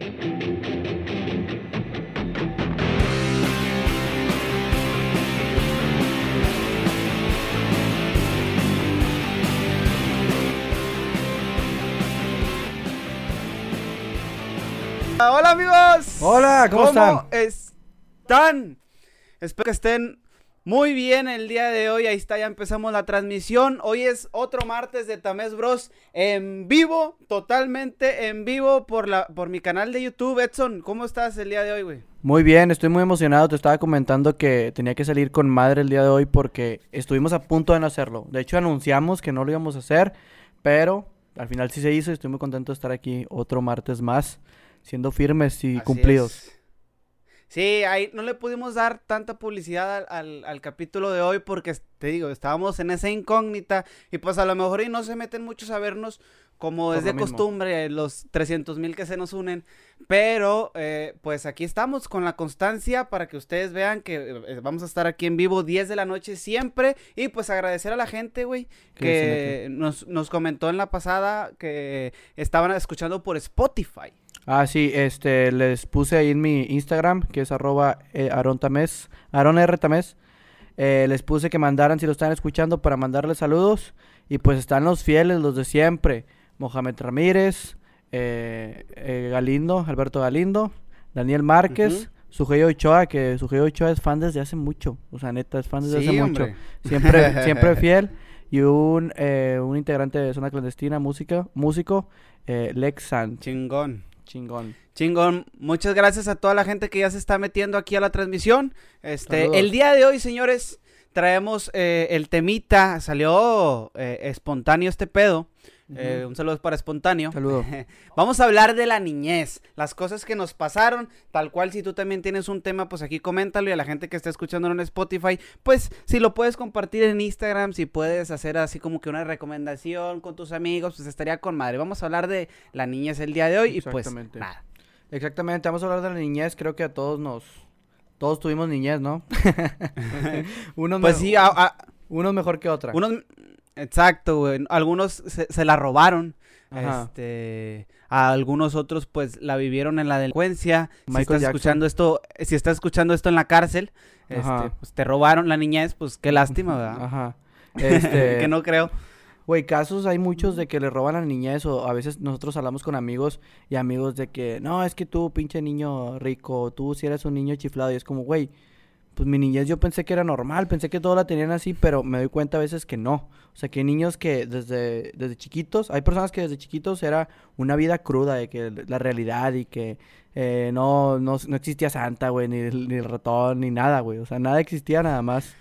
Hola amigos. Hola, ¿cómo, están? están? Espero que estén muy bien el día de hoy. Ahí está, ya empezamos la transmisión. Hoy es otro martes de Tamés Bros en vivo, totalmente en vivo por la por mi canal de YouTube. Edson, ¿cómo estás el día de hoy, güey? Muy bien, estoy muy emocionado. Te estaba comentando que tenía que salir con madre el día de hoy porque estuvimos a punto de no hacerlo. De hecho, anunciamos que no lo íbamos a hacer, pero al final sí se hizo y estoy muy contento de estar aquí otro martes más siendo firmes y cumplidos. Sí, ahí no le pudimos dar tanta publicidad al, al, capítulo de hoy porque, te digo, estábamos en esa incógnita y pues a lo mejor y no se meten muchos a vernos como es de costumbre, los 300 mil que se nos unen, pero eh, pues aquí estamos con la constancia para que ustedes vean que eh, vamos a estar aquí en vivo 10 de la noche siempre y pues agradecer a la gente, güey, que nos, nos comentó en la pasada que estaban escuchando por Spotify. Ah, sí, este, les puse ahí en mi Instagram, que es arroba eh, arontames, eh, les puse que mandaran si lo están escuchando para mandarles saludos. Y pues están los fieles, los de siempre. Mohamed Ramírez, eh, Galindo, Alberto Galindo, Daniel Márquez, uh Ochoa, que Sugeo Ochoa es fan desde hace mucho. O sea, neta, es fan desde hace mucho. Siempre, siempre fiel. Y un, un integrante de Zona Clandestina, música, músico, Lex San. Chingón. Chingón. Chingón. Muchas gracias a toda la gente que ya se está metiendo aquí a la transmisión. Este, el día de hoy, señores, traemos eh, el temita. Salió eh, espontáneo este pedo. Eh, un saludo para Espontáneo. Saludo. Vamos a hablar de la niñez, las cosas que nos pasaron, tal cual si tú también tienes un tema, pues aquí coméntalo y a la gente que está escuchando en Spotify, pues si lo puedes compartir en Instagram, si puedes hacer así como que una recomendación con tus amigos, pues estaría con madre. Vamos a hablar de la niñez el día de hoy y pues nada. Exactamente, vamos a hablar de la niñez, creo que a todos nos... Todos tuvimos niñez, ¿no? unos pues sí, a, unos mejor que otra. Unos Exacto, güey. Algunos se, la robaron. Este, a algunos otros pues la vivieron en la delincuencia. si estás escuchando esto, si estás escuchando esto en la cárcel, este, pues te robaron la niñez, pues qué lástima, ¿verdad? Ajá. Este, que no creo. Güey, casos hay muchos de que le roban a la niñez o a veces nosotros hablamos con amigos y amigos de que, no, es que tú, pinche niño rico, tú si eres un niño chiflado y es como, güey, pues mi niñez yo pensé que era normal, pensé que todos la tenían así, pero me doy cuenta a veces que no. O sea, que hay niños que desde, desde chiquitos, hay personas que desde chiquitos era una vida cruda de que la realidad y que eh, no, no, no, existía Santa, güey, ni, ni el ratón, ni nada, güey. O sea, nada existía, nada más.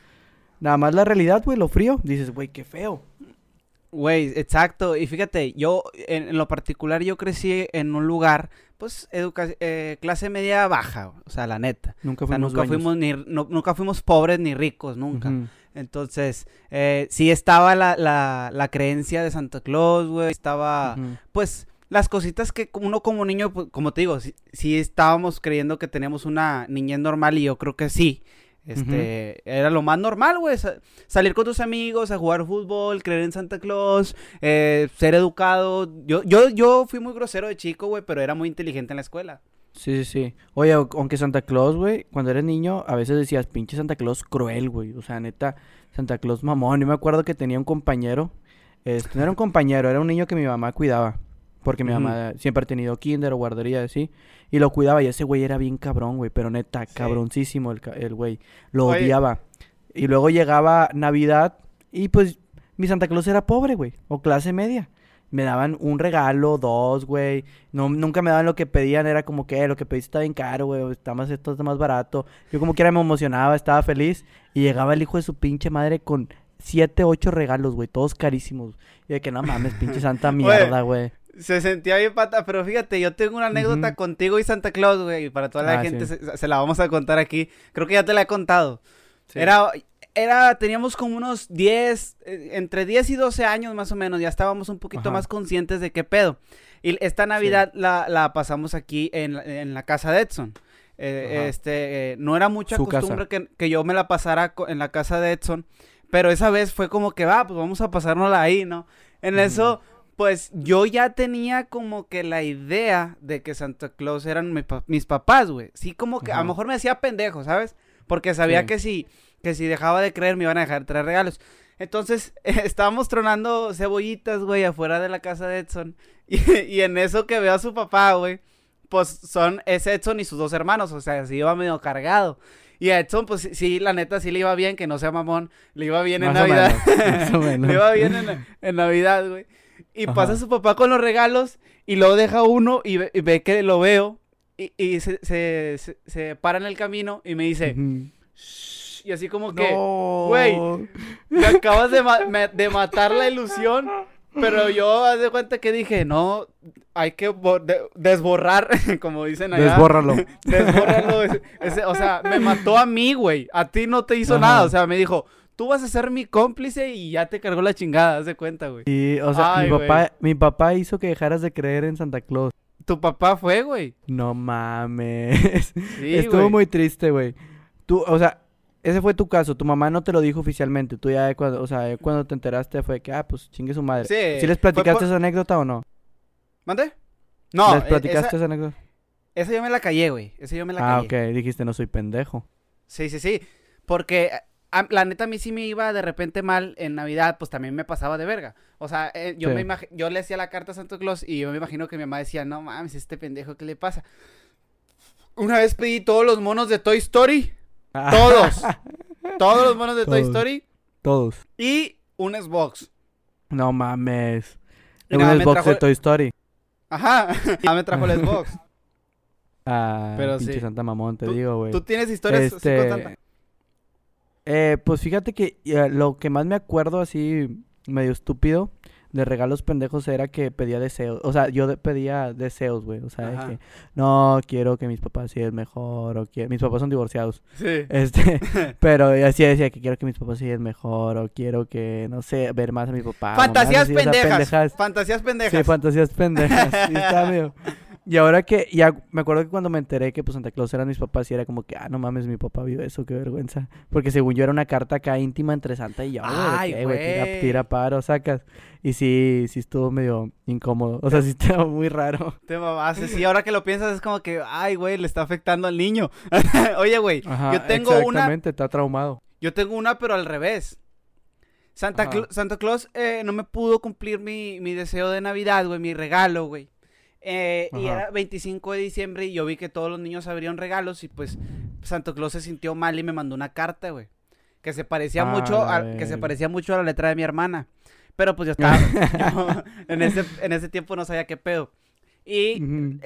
Nada más la realidad, güey, lo frío. Dices, güey, qué feo. Güey, exacto. Y fíjate, yo en, lo particular yo crecí en un lugar, pues, eh, clase media baja, o sea, la neta. Nunca fuimos, nunca fuimos ni, nunca fuimos pobres ni ricos, nunca. Entonces, eh, sí estaba la, la, la, creencia de Santa Claus, güey. Estaba, pues, las cositas que uno como niño, pues, como te digo, sí, estábamos creyendo que teníamos una niñez normal y yo creo que sí. Este, era lo más normal, güey. salir con tus amigos, a jugar fútbol, creer en Santa Claus, eh, ser educado. Yo, yo, yo fui muy grosero de chico, güey, pero era muy inteligente en la escuela. Sí, sí, sí. Oye, aunque Santa Claus, güey, cuando eres niño, a veces decías, pinche Santa Claus cruel, güey. O sea, neta, Santa Claus mamón. Yo me acuerdo que tenía un compañero. Este, no era un compañero, era un niño que mi mamá cuidaba. Porque mi mamá siempre ha tenido kinder o guardería así. Y lo cuidaba y ese güey era bien cabrón, güey. Pero neta, cabroncísimo el, güey. Lo odiaba. Y luego llegaba Navidad y pues mi Santa Claus era pobre, güey. O clase media. Me daban un regalo, dos, güey. No, nunca me daban lo que pedían. Era como que eh, lo que pediste está bien caro, güey. Está más, esto está más barato. Yo como quiera me emocionaba, estaba feliz. Y llegaba el hijo de su pinche madre con siete, ocho regalos, güey. Todos carísimos. Y de que no mames, pinche santa mierda, güey. Se sentía bien pata, pero fíjate, yo tengo una anécdota contigo y Santa Claus, güey, y para toda la ah, gente se, la vamos a contar aquí. Creo que ya te la he contado. Era, era, teníamos como unos 10, eh, entre 10 y 12 años más o menos, ya estábamos un poquito más conscientes de qué pedo. Y esta Navidad la, pasamos aquí en, la casa de Edson. Eh, este, eh, no era mucha costumbre que, yo me la pasara en la casa de Edson, pero esa vez fue como que, va, pues vamos a pasárnosla ahí, ¿no? En eso pues yo ya tenía como que la idea de que Santa Claus eran mis papás, güey. Sí, como que a lo mejor me hacía pendejo, ¿sabes? Porque sabía que si, que si dejaba de creer me iban a dejar traer regalos. Entonces, estábamos tronando cebollitas, güey, afuera de la casa de Edson. Y, en eso que veo a su papá, güey, pues son, es Edson y sus dos hermanos, o sea, se iba medio cargado. Y a Edson, pues sí, la neta, sí le iba bien, que no sea mamón, le iba bien en Navidad. le iba bien en, Navidad, güey. Y pasa su papá con los regalos y luego deja uno y ve, que lo veo y, se, se, para en el camino y me dice, y así como que, güey, me acabas de, de, matar la ilusión. Pero yo, haz de cuenta que dije, no, hay que desborrar, como dicen allá. Desbórralo. Desbórralo. o sea, me mató a mí, güey. A ti no te hizo nada. O sea, me dijo, tú vas a ser mi cómplice y ya te cargó la chingada, haz de cuenta, güey. Y, o sea, mi, papá, mi papá hizo que dejaras de creer en Santa Claus. Tu papá fue, güey. No mames. Estuvo muy triste, güey. Tú, o sea, ese fue tu caso, tu mamá no te lo dijo oficialmente, tú ya cuando, o sea, cuando te enteraste fue que, ah, pues chingue su madre. Sí. ¿Sí les platicaste esa anécdota o no? ¿Mande? No. ¿Les e, platicaste esa, anécdota? Esa yo me la callé, güey, esa yo me la ah, callé. Ah, ok, dijiste, no soy pendejo. Sí, sí, sí, porque la neta a mí sí me iba de repente mal en Navidad, pues también me pasaba de verga. O sea, eh, yo me yo le hacía la carta a Santa Claus y yo me imagino que mi mamá decía, no mames, este pendejo, ¿qué le pasa? Una vez pedí todos los monos de Toy Story. Ah. Todos. Todos los monos de Toy Story. Todos. Y un Xbox. No mames. un Xbox de Toy Story. Ajá. Ya me trajo el Xbox. Ah, Pero pinche sí. Santa Mamón, te digo, güey. ¿Tú tienes historias este... Eh, pues fíjate que eh, lo que más me acuerdo así medio estúpido de regalos pendejos era que pedía deseos. O sea, yo pedía deseos, güey. O sea, que no quiero que mis papás sigan mejor. O quiero... Mis papás son divorciados. Sí. Este, pero así decía que quiero que mis papás sigan mejor. O quiero que, no sé, ver más a mi papá. Fantasías pendejas. Fantasías pendejas. Sí, fantasías pendejas. sí, está medio. Y ahora que, ya me acuerdo que cuando me enteré que pues Santa Claus eran mis papás y era como que, ah, no mames, mi papá vio eso, qué vergüenza. Porque según yo era una carta acá íntima entre Santa y yo, Ay, güey, tira, tira, paro, sacas. Y sí, sí estuvo medio incómodo. O sea, sí estaba muy raro. Te mamás, sí, ahora que lo piensas es como que, ay, güey, le está afectando al niño. Oye, güey, yo tengo una. Exactamente, está traumado. Yo tengo una, pero al revés. Santa, Santa Claus eh, no me pudo cumplir mi, mi deseo de Navidad, güey, mi regalo, güey. Eh, y era 25 de diciembre y yo vi que todos los niños abrieron regalos y pues Santo Claus se sintió mal y me mandó una carta, güey. Que se parecía mucho a, que se parecía mucho a la letra de mi hermana. Pero pues yo estaba en ese en ese tiempo no sabía qué pedo. Y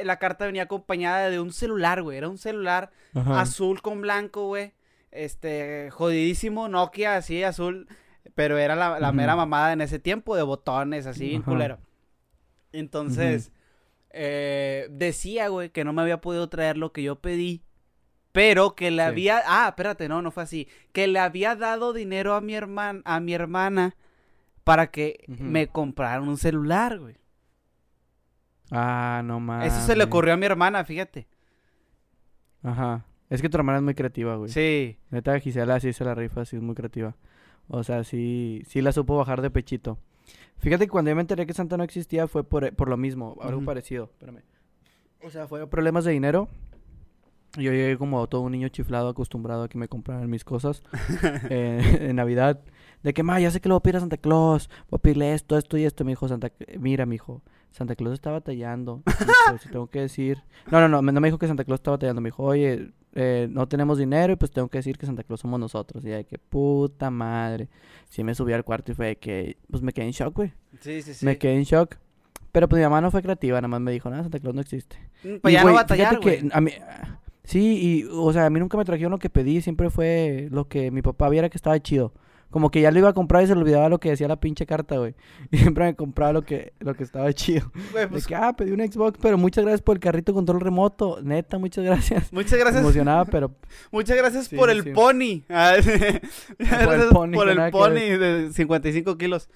la carta venía acompañada de un celular, güey. Era un celular azul con blanco, güey. Este, jodidísimo, Nokia, así, azul. Pero era la, mera mamada en ese tiempo, de botones, así, culero. Entonces, eh, decía, güey, que no me había podido traer lo que yo pedí. Pero que le había. Ah, espérate, no, no fue así. Que le había dado dinero a mi hermana, a mi hermana para que me compraran un celular, güey. Ah, no más. Eso se le ocurrió a mi hermana, fíjate. Ajá. Es que tu hermana es muy creativa, güey. Sí. Neta, Gisela sí se la rifa, sí es muy creativa. O sea, sí, sí la supo bajar de pechito. Fíjate que cuando yo me enteré que Santa no existía fue por, por lo mismo, algo parecido. Espérame. O sea, fue problemas de dinero. Yo llegué como todo un niño chiflado acostumbrado a que me compraran mis cosas eh, en Navidad. De que, ma, ya sé que lo voy a pedir a Santa Claus. Voy a pedirle esto, esto y esto. Me dijo, Santa... Mira, mi hijo, Santa Claus está batallando. pues, tengo que decir... No, no, no, no me dijo que Santa Claus estaba batallando. Me dijo, oye, eh, no tenemos dinero y pues tengo que decir que Santa Claus somos nosotros. Y de que, puta madre. Sí me subí al cuarto y fue de que, pues me quedé en shock, güey. Sí, sí, sí. Me quedé en shock. Pero pues mi mamá no fue creativa, nada más me dijo, nada, Santa Claus no existe. Mm, pues ya no batallar, que a mí, Sí, y, o sea, a mí nunca me trajeron lo que pedí, siempre fue lo que mi papá viera que estaba chido. Como que ya lo iba a comprar y se le olvidaba lo que decía la pinche carta, güey. Y siempre me compraba lo que, lo que estaba chido. Güey, pues... que, ah, pedí un Xbox, pero muchas gracias por el carrito control remoto. Neta, muchas gracias. Muchas gracias. Emocionaba, pero... muchas gracias por el pony. Ah, por el pony. Por el pony de 55 kilos.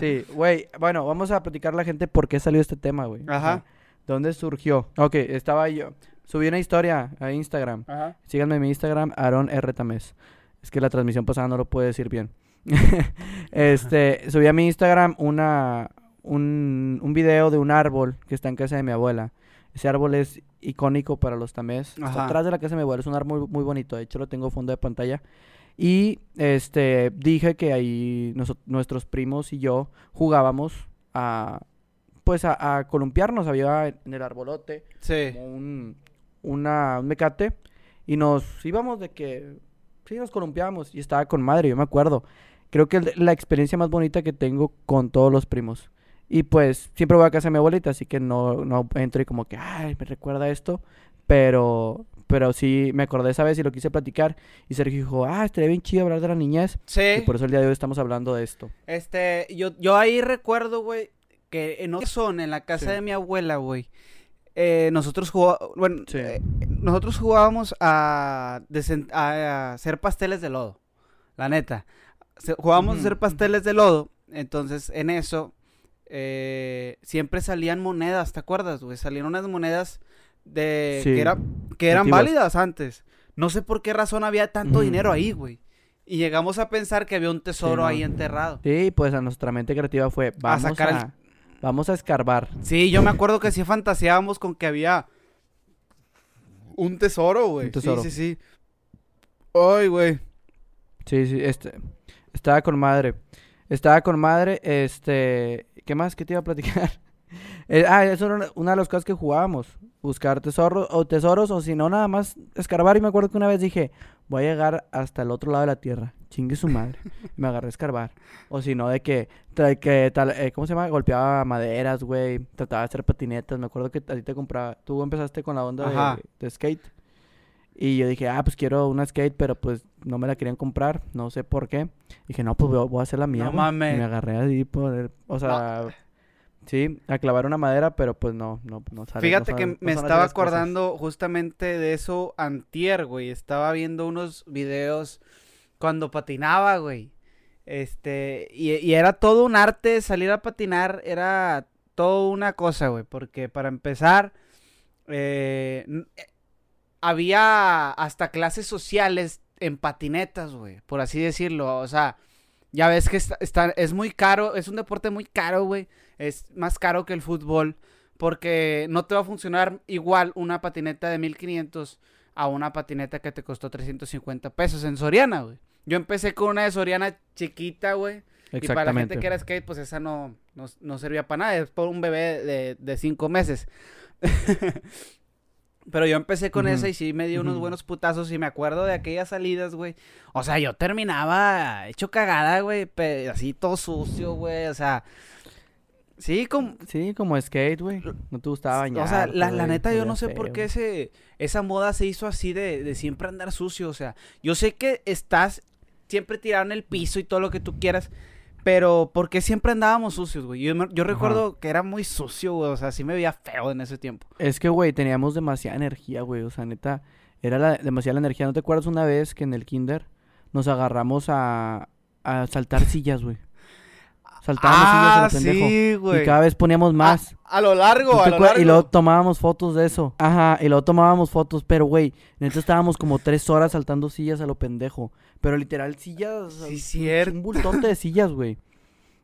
sí, güey. Bueno, vamos a platicar a la gente por qué salió este tema, güey. Ajá. ¿Dónde surgió? Ok, estaba yo... Subí una historia a Instagram. Ajá. Síganme en mi Instagram, Aaron R. Tamés. Es que la transmisión pasada no lo puedo decir bien. este, subí a mi Instagram una, un, un video de un árbol que está en casa de mi abuela. Ese árbol es icónico para los tamés. Está atrás de la casa de mi abuela. Es un árbol muy, muy bonito. De hecho, lo tengo fondo de pantalla. Y este dije que ahí nuestros primos y yo jugábamos a pues a, columpiarnos. Había en el arbolote un, una, un mecate. Y nos íbamos de que sí nos columpiábamos. Y estaba con madre, yo me acuerdo. Creo que la experiencia más bonita que tengo con todos los primos. Y pues siempre voy a casa de mi abuelita, así que no, no entro y como que, ay, me recuerda esto. Pero, pero sí me acordé esa vez y lo quise platicar. Y Sergio dijo, ah, estaría bien chido hablar de la niñez. Sí. Y por eso el día de hoy estamos hablando de esto. Este, yo, yo ahí recuerdo, güey, que en son en la casa de mi abuela, güey. Eh, nosotros jugábamos, bueno, eh, nosotros jugábamos a, a, hacer pasteles de lodo, la neta. Jugábamos a hacer pasteles de lodo, entonces en eso eh, siempre salían monedas, ¿te acuerdas, güey? Salían unas monedas de que, era, que eran válidas antes. No sé por qué razón había tanto dinero ahí, güey. Y llegamos a pensar que había un tesoro ahí enterrado. Sí, pues a nuestra mente creativa fue, vamos a, sacar vamos a escarbar. Sí, yo me acuerdo que sí fantaseábamos con que había un tesoro, güey. Un tesoro. Sí, sí, sí. Ay, güey. Sí, sí, este, estaba con madre. Estaba con madre, este, ¿Qué más que te iba a platicar? Eh, ah, eso era una de las cosas que jugábamos. Buscar tesoros o tesoros o si no, nada más escarbar. Y me acuerdo que una vez dije, voy a llegar hasta el otro lado de la tierra. Chingue su madre. y me agarré a escarbar. O si no, de que, que tal, eh, ¿cómo se llama? Golpeaba maderas, güey. Trataba de hacer patinetas. Me acuerdo que a ti te compraba. Tú empezaste con la onda de, skate. Y yo dije, ah, pues quiero una skate, pero pues no me la querían comprar, no sé por qué. Dije, no, pues voy, a hacer la mía. No mames. me agarré así por, o sea, sí, a clavar una madera, pero pues no, no, no sale. Fíjate que me estaba acordando justamente de eso antier, güey. Estaba viendo unos videos cuando patinaba, güey. Este, y, y era todo un arte salir a patinar, era todo una cosa, güey, porque para empezar, eh, había hasta clases sociales en patinetas, güey, por así decirlo. O sea, ya ves que está, es muy caro, es un deporte muy caro, güey. Es más caro que el fútbol porque no te va a funcionar igual una patineta de 1500 a una patineta que te costó 350 pesos en Soriana, güey. Yo empecé con una de Soriana chiquita, güey. Y para la gente que era skate, pues esa no, no, servía para nada. Es por un bebé de, de cinco meses. Pero yo empecé con esa y sí me dio unos buenos putazos y me acuerdo de aquellas salidas, güey. O sea, yo terminaba hecho cagada, güey, así todo sucio, güey, o sea... Sí, como... Sí, como skate, güey. No te gustaba bañar. O sea, la, neta yo no sé por qué ese, esa moda se hizo así de, de siempre andar sucio, o sea... Yo sé que estás siempre tirado en el piso y todo lo que tú quieras, pero porque siempre andábamos sucios, güey. Yo, recuerdo que era muy sucio, güey. O sea, sí me veía feo en ese tiempo. Es que, güey, teníamos demasiada energía, güey. O sea, neta, era la, demasiada energía. ¿No te acuerdas una vez que en el kinder nos agarramos a, a saltar sillas, güey? Saltábamos sillas a lo ah, pendejo. Güey. Y cada vez poníamos más. A, lo largo, a lo largo. Y luego tomábamos fotos de eso. Ajá, y luego tomábamos fotos. Pero, güey, neta estábamos como tres horas saltando sillas a lo pendejo. Pero literal, sillas. Sí, cierto. Un bultón de sillas, güey.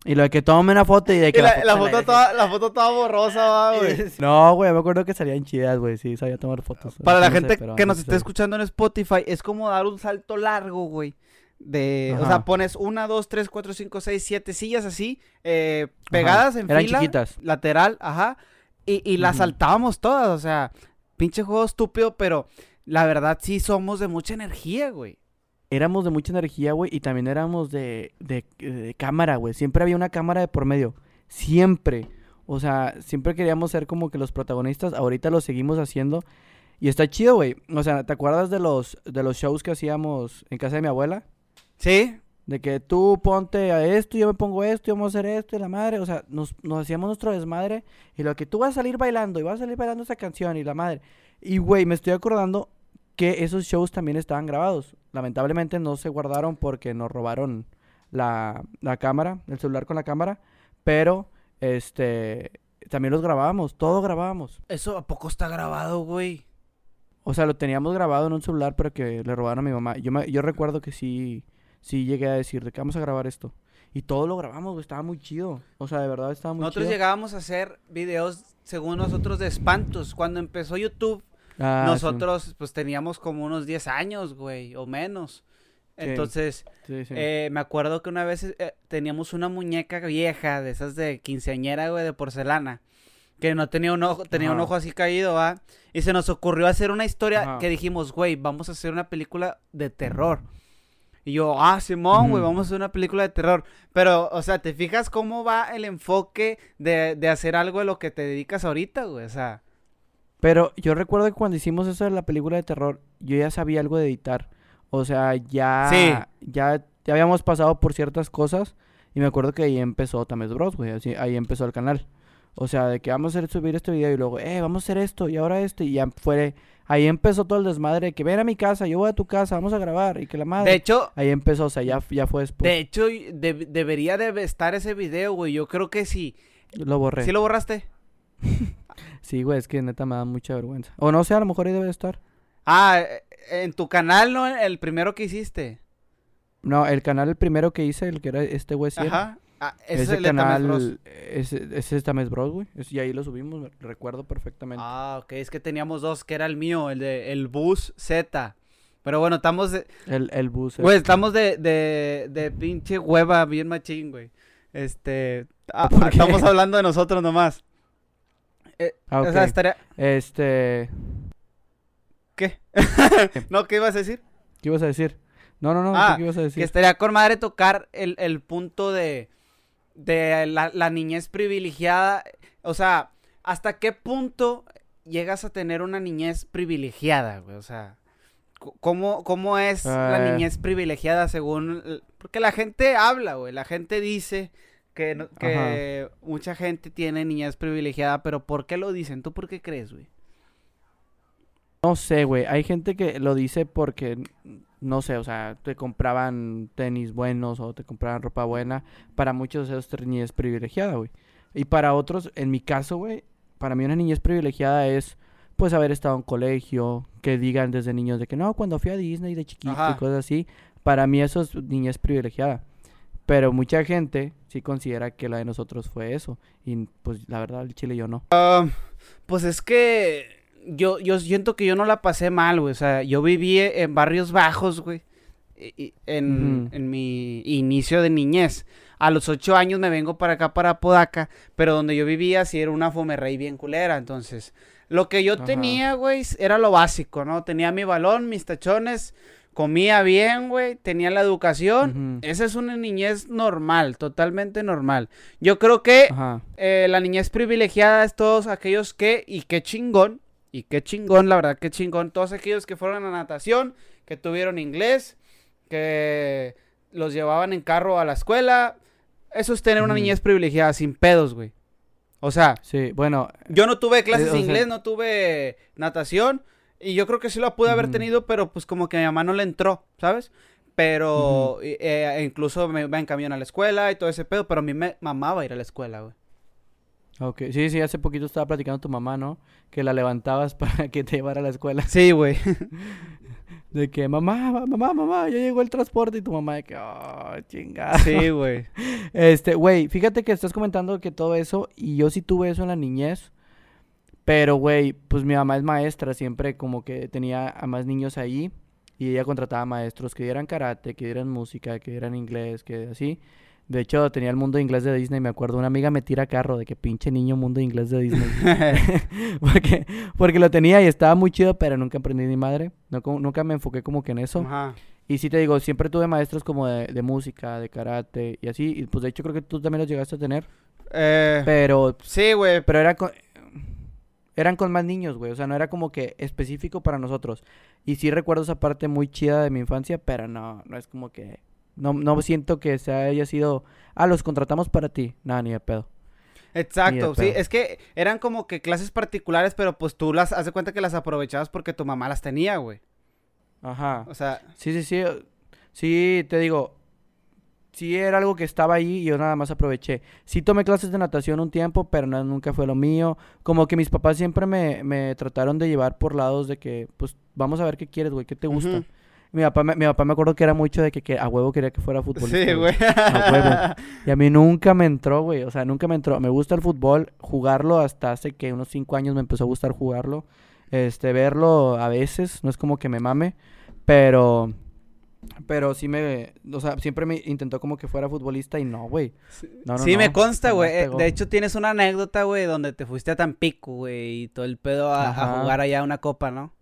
Y lo de que tomen una foto y de que. la, foto toda, la foto toda borrosa, güey. No, güey, me acuerdo que salían chidas, güey. Sí, sabía tomar fotos. Para la gente que nos esté escuchando en Spotify, es como dar un salto largo, güey. De, o sea, pones una, dos, tres, cuatro, cinco, seis, siete sillas así, eh, pegadas en Eran fila, chiquitas. lateral, ajá, y, y las saltábamos todas, o sea, pinche juego estúpido, pero la verdad sí somos de mucha energía, güey éramos de mucha energía, güey, y también éramos de, de, cámara, güey. Siempre había una cámara de por medio. Siempre. O sea, siempre queríamos ser como que los protagonistas. Ahorita lo seguimos haciendo. Y está chido, güey. O sea, ¿te acuerdas de los, de los shows que hacíamos en casa de mi abuela? Sí. De que tú ponte a esto, yo me pongo esto, y vamos a hacer esto, y la madre. O sea, nos, nos hacíamos nuestro desmadre. Y lo que tú vas a salir bailando, y vas a salir bailando esa canción, y la madre. Y, güey, me estoy acordando que esos shows también estaban grabados. Lamentablemente no se guardaron porque nos robaron la, cámara, el celular con la cámara, pero este también los grabábamos, todo grabábamos. ¿Eso a poco está grabado, güey? O sea, lo teníamos grabado en un celular, pero que le robaron a mi mamá. Yo, yo recuerdo que sí, sí llegué a decir, ¿de qué vamos a grabar esto? Y todo lo grabamos, güey, estaba muy chido. O sea, de verdad estaba muy nosotros chido. llegábamos a hacer videos, según nosotros, de espantos. Cuando empezó YouTube, Ah, sí. nosotros pues teníamos como unos 10 años, güey, o menos. Sí. Entonces, Sí, eh, me acuerdo que una vez eh, teníamos una muñeca vieja, de esas de quinceañera, güey, de porcelana. Que no tenía un ojo, tenía un ojo así caído, ¿va? Y se nos ocurrió hacer una historia Ajá. que dijimos, güey, vamos a hacer una película de terror. Y yo, ah, Simón, güey, vamos a hacer una película de terror. Pero, o sea, ¿te fijas cómo va el enfoque de, de hacer algo de lo que te dedicas ahorita, güey? O sea, Pero yo recuerdo que cuando hicimos eso de la película de terror, yo ya sabía algo de editar. O sea, ya, Sí. ya, ya habíamos pasado por ciertas cosas. Y me acuerdo que ahí empezó Bros, güey. Así, ahí empezó el canal. O sea, de que vamos a hacer, subir este video y luego, eh, vamos a hacer esto y ahora esto. Y ya fue, ahí empezó todo el desmadre de que ven a mi casa, yo voy a tu casa, vamos a grabar. Y que la madre. de hecho, ahí empezó, o sea, ya, ya fue después. de hecho, de- debería de estar ese video, güey. Yo creo que sí. Lo borré. ¿Sí lo borraste? Sí, güey, es que neta me da mucha vergüenza. O no sé, a lo mejor ahí debe estar. Ah, en tu canal, ¿no? El primero que hiciste. No, el canal el primero que hice, el que era este güey. Ajá. Ah, ese es el de Tames Bros. canal, ese, ese es Tames Bros, güey. Y ahí lo subimos, recuerdo perfectamente. Ah, ok. Es que teníamos dos, que era el mío, el de el Bus Z. Pero bueno, estamos de... El, el bus. Güey, este. estamos de, de, de pinche hueva bien machín, güey. Este... ah, estamos hablando de nosotros nomás. Eh, Ah, O sea, ok. estaría... Este, ¿Qué? ¿No? ¿Qué ibas a decir? ¿qué ibas a decir? No, no, no, Ah, ¿qué ibas a Que decir? estaría con madre tocar el, el punto de, de la, la niñez privilegiada. O sea, ¿hasta qué punto llegas a tener una niñez privilegiada, güey? O sea, ¿cómo, cómo es la Eh. niñez privilegiada según... Porque la gente habla, güey. La gente dice que, no- que mucha gente tiene niñez privilegiada, pero ¿por qué lo dicen? ¿Tú por qué crees, güey? No sé, güey. Hay gente que lo dice porque, no sé, o sea, te compraban tenis buenos o te compraban ropa buena. Para muchos eso es niñez privilegiada, güey. Y para otros, en mi caso, güey, para mí una niñez privilegiada es, pues, haber estado en colegio, que digan desde niños de que no, cuando fui a Disney de chiquito Ajá. y cosas así. Para mí eso es niñez privilegiada. Pero mucha gente sí considera que la de nosotros fue eso. Y pues la verdad, el chile yo no. Pues es que yo, yo siento que yo no la pasé mal, güey. O sea, yo viví en barrios bajos, güey. En, en mi inicio de niñez. A los ocho años me vengo para acá, para Podaca. Pero donde yo vivía sí era una fomerrey bien culera. Entonces, lo que yo Ajá. tenía, güey, era lo básico, ¿no? Tenía mi balón, mis tachones. Comía bien, güey. Tenía la educación. Esa es una niñez normal, totalmente normal. Yo creo que eh, la niñez privilegiada es todos aquellos que, y qué chingón, y qué chingón, la verdad, qué chingón, todos aquellos que fueron a natación, que tuvieron inglés, que los llevaban en carro a la escuela. Eso es tener una Ujú. niñez privilegiada, sin pedos, güey. O sea, Sí, bueno, yo no tuve clases Eh, de sea- inglés, no tuve natación, y yo creo que sí lo pude haber Ujú. tenido, pero pues como que a mi mamá no le entró, ¿sabes? Pero eh, incluso me iba en camión a la escuela y todo ese pedo, pero a mí me mamaba ir a la escuela, güey. Ok, sí, sí, hace poquito estaba platicando tu mamá, ¿no? Que la levantabas para que te llevara a la escuela. Sí, güey. De que, mamá, mamá, mamá, ya llegó el transporte. Y tu mamá de que, oh, chingada. Sí, güey. Este, güey, fíjate que estás comentando que todo eso, y yo sí tuve eso en la niñez. Pero, güey, pues mi mamá es maestra, siempre como que tenía a más niños ahí. Y ella contrataba maestros que dieran karate, que dieran música, que dieran inglés, que así. De hecho, tenía el mundo de inglés de Disney, me acuerdo. Una amiga me tira carro de que pinche niño mundo de inglés de Disney. porque, porque lo tenía y estaba muy chido, pero nunca aprendí ni madre. No, nunca me enfoqué como que en eso. Ajá. Y sí te digo, siempre tuve maestros como de, de música, de karate y así. Y pues de hecho creo que tú también los llegaste a tener. Eh, Pero, sí, güey. pero era con, eran con más niños, güey. O sea, no era como que específico para nosotros. Y sí recuerdo esa parte muy chida de mi infancia, pero no, no es como que... No, no siento que se haya sido... Ah, los contratamos para ti. Nada, ni de pedo. Exacto, sí. Es que eran como que clases particulares, pero pues tú las hace cuenta que las aprovechabas porque tu mamá las tenía, güey. Ajá. O sea, Sí, sí, sí. Sí, te digo, sí era algo que estaba ahí y yo nada más aproveché. Sí tomé clases de natación un tiempo, pero no, nunca fue lo mío. Como que mis papás siempre me, me trataron de llevar por lados de que, pues, vamos a ver qué quieres, güey, qué te gusta. Mi papá, me, mi papá me acuerdo que era mucho de que, que a huevo quería que fuera futbolista. Sí, güey. A huevo. Y a mí nunca me entró, güey. O sea, nunca me entró. Me gusta el fútbol, jugarlo hasta hace que unos cinco años me empezó a gustar jugarlo. Este, verlo a veces, no es como que me mame, pero... Pero sí me... O sea, siempre me intentó como que fuera futbolista y no, güey. No, no, sí, me consta, güey. De hecho, tienes una anécdota, güey, donde te fuiste a Tampico, güey, y todo el pedo a, a jugar allá una copa, ¿no?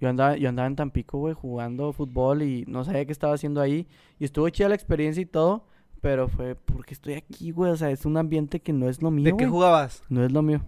Yo andaba, yo andaba en Tampico, güey, jugando fútbol y no sabía qué estaba haciendo ahí. Y estuvo chida la experiencia y todo, pero fue porque estoy aquí, güey. O sea, es un ambiente que no es lo mío, ¿De qué güey. jugabas? No es lo mío.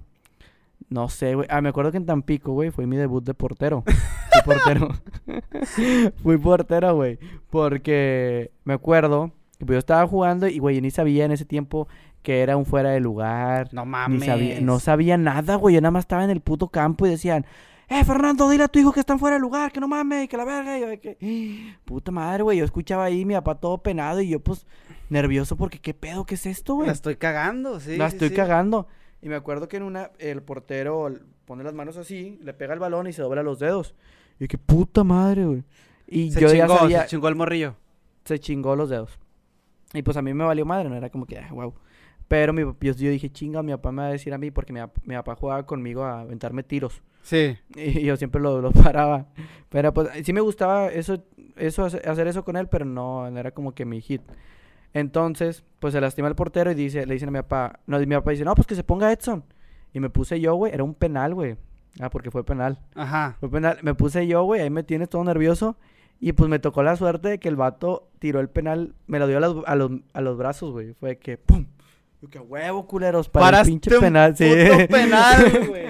No sé, güey. Ah, me acuerdo que en Tampico, güey, fue mi debut de portero. Fui portero. Fui portero, güey. Porque me acuerdo que pues, yo estaba jugando y, güey, yo ni sabía en ese tiempo que era un fuera de lugar. No Ni mames. sabía, no sabía nada, güey. Yo nada más estaba en el puto campo y decían, eh, Fernando, dile a tu hijo que están fuera de lugar, que no mames, y que la verga. Y yo que, puta madre, güey. Yo escuchaba ahí mi papá todo penado y yo, pues, nervioso porque, ¿qué pedo? ¿Qué es esto, güey? La estoy cagando, sí. la sí, estoy sí. cagando. Y me acuerdo que en una, el portero pone las manos así, le pega el balón y se dobla los dedos. Y yo, qué puta madre, güey. Y Se yo chingó, ya sabía, se chingó el morrillo. se chingó los dedos. Y pues a mí me valió madre, no era como que, ah, wow. Pero mi, yo, yo dije, chinga, mi papá me va a decir a mí porque mi, mi papá jugaba conmigo a aventarme tiros. Sí. Y yo siempre lo, lo paraba. Pero pues sí me gustaba eso, eso hace- hacer eso con él, pero no, no era como que mi hit. Entonces, pues se lastima el portero y dice, le dicen a mi papá, no, mi papá dice, no, pues que se ponga Edson. Y me puse yo, güey, era un penal, güey. Ah, porque fue penal. Ajá. Fue penal. Me puse yo, güey, ahí me tienes todo nervioso. Y pues me tocó la suerte de que el vato tiró el penal, me lo dio a los, a los, a los brazos, güey. Fue que, ¡pum! Yo, que huevo, culeros, para el Paraste pinche un penal. Sí. puto penal, güey.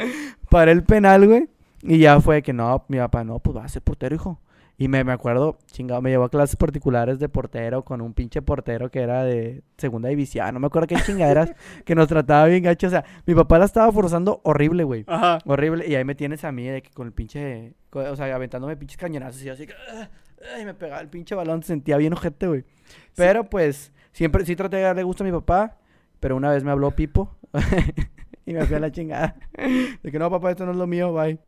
para el penal, güey. Y ya fue que no, mi papá, no, pues va a ser portero, hijo. Y me, me acuerdo, chingado, me llevó a clases particulares de portero con un pinche portero que era de segunda división. No me acuerdo qué chingaderas que nos trataba bien gacho. O sea, mi papá la estaba forzando horrible, güey. Ajá. Horrible. Y ahí me tienes a mí de que con el pinche. O sea, aventándome pinches cañonazos y así que. "Ah, Ay, me pegaba el pinche balón. Se sentía bien ojete, güey. Pero pues, siempre sí traté de darle gusto a mi papá. Pero una vez me habló Pipo. y me fui a la chingada. De que no, papá, esto no es lo mío, bye.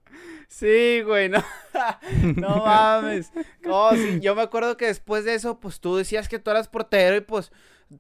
Sí, güey, no. no mames. No, sí, yo me acuerdo que después de eso, pues tú decías que tú eras portero y pues,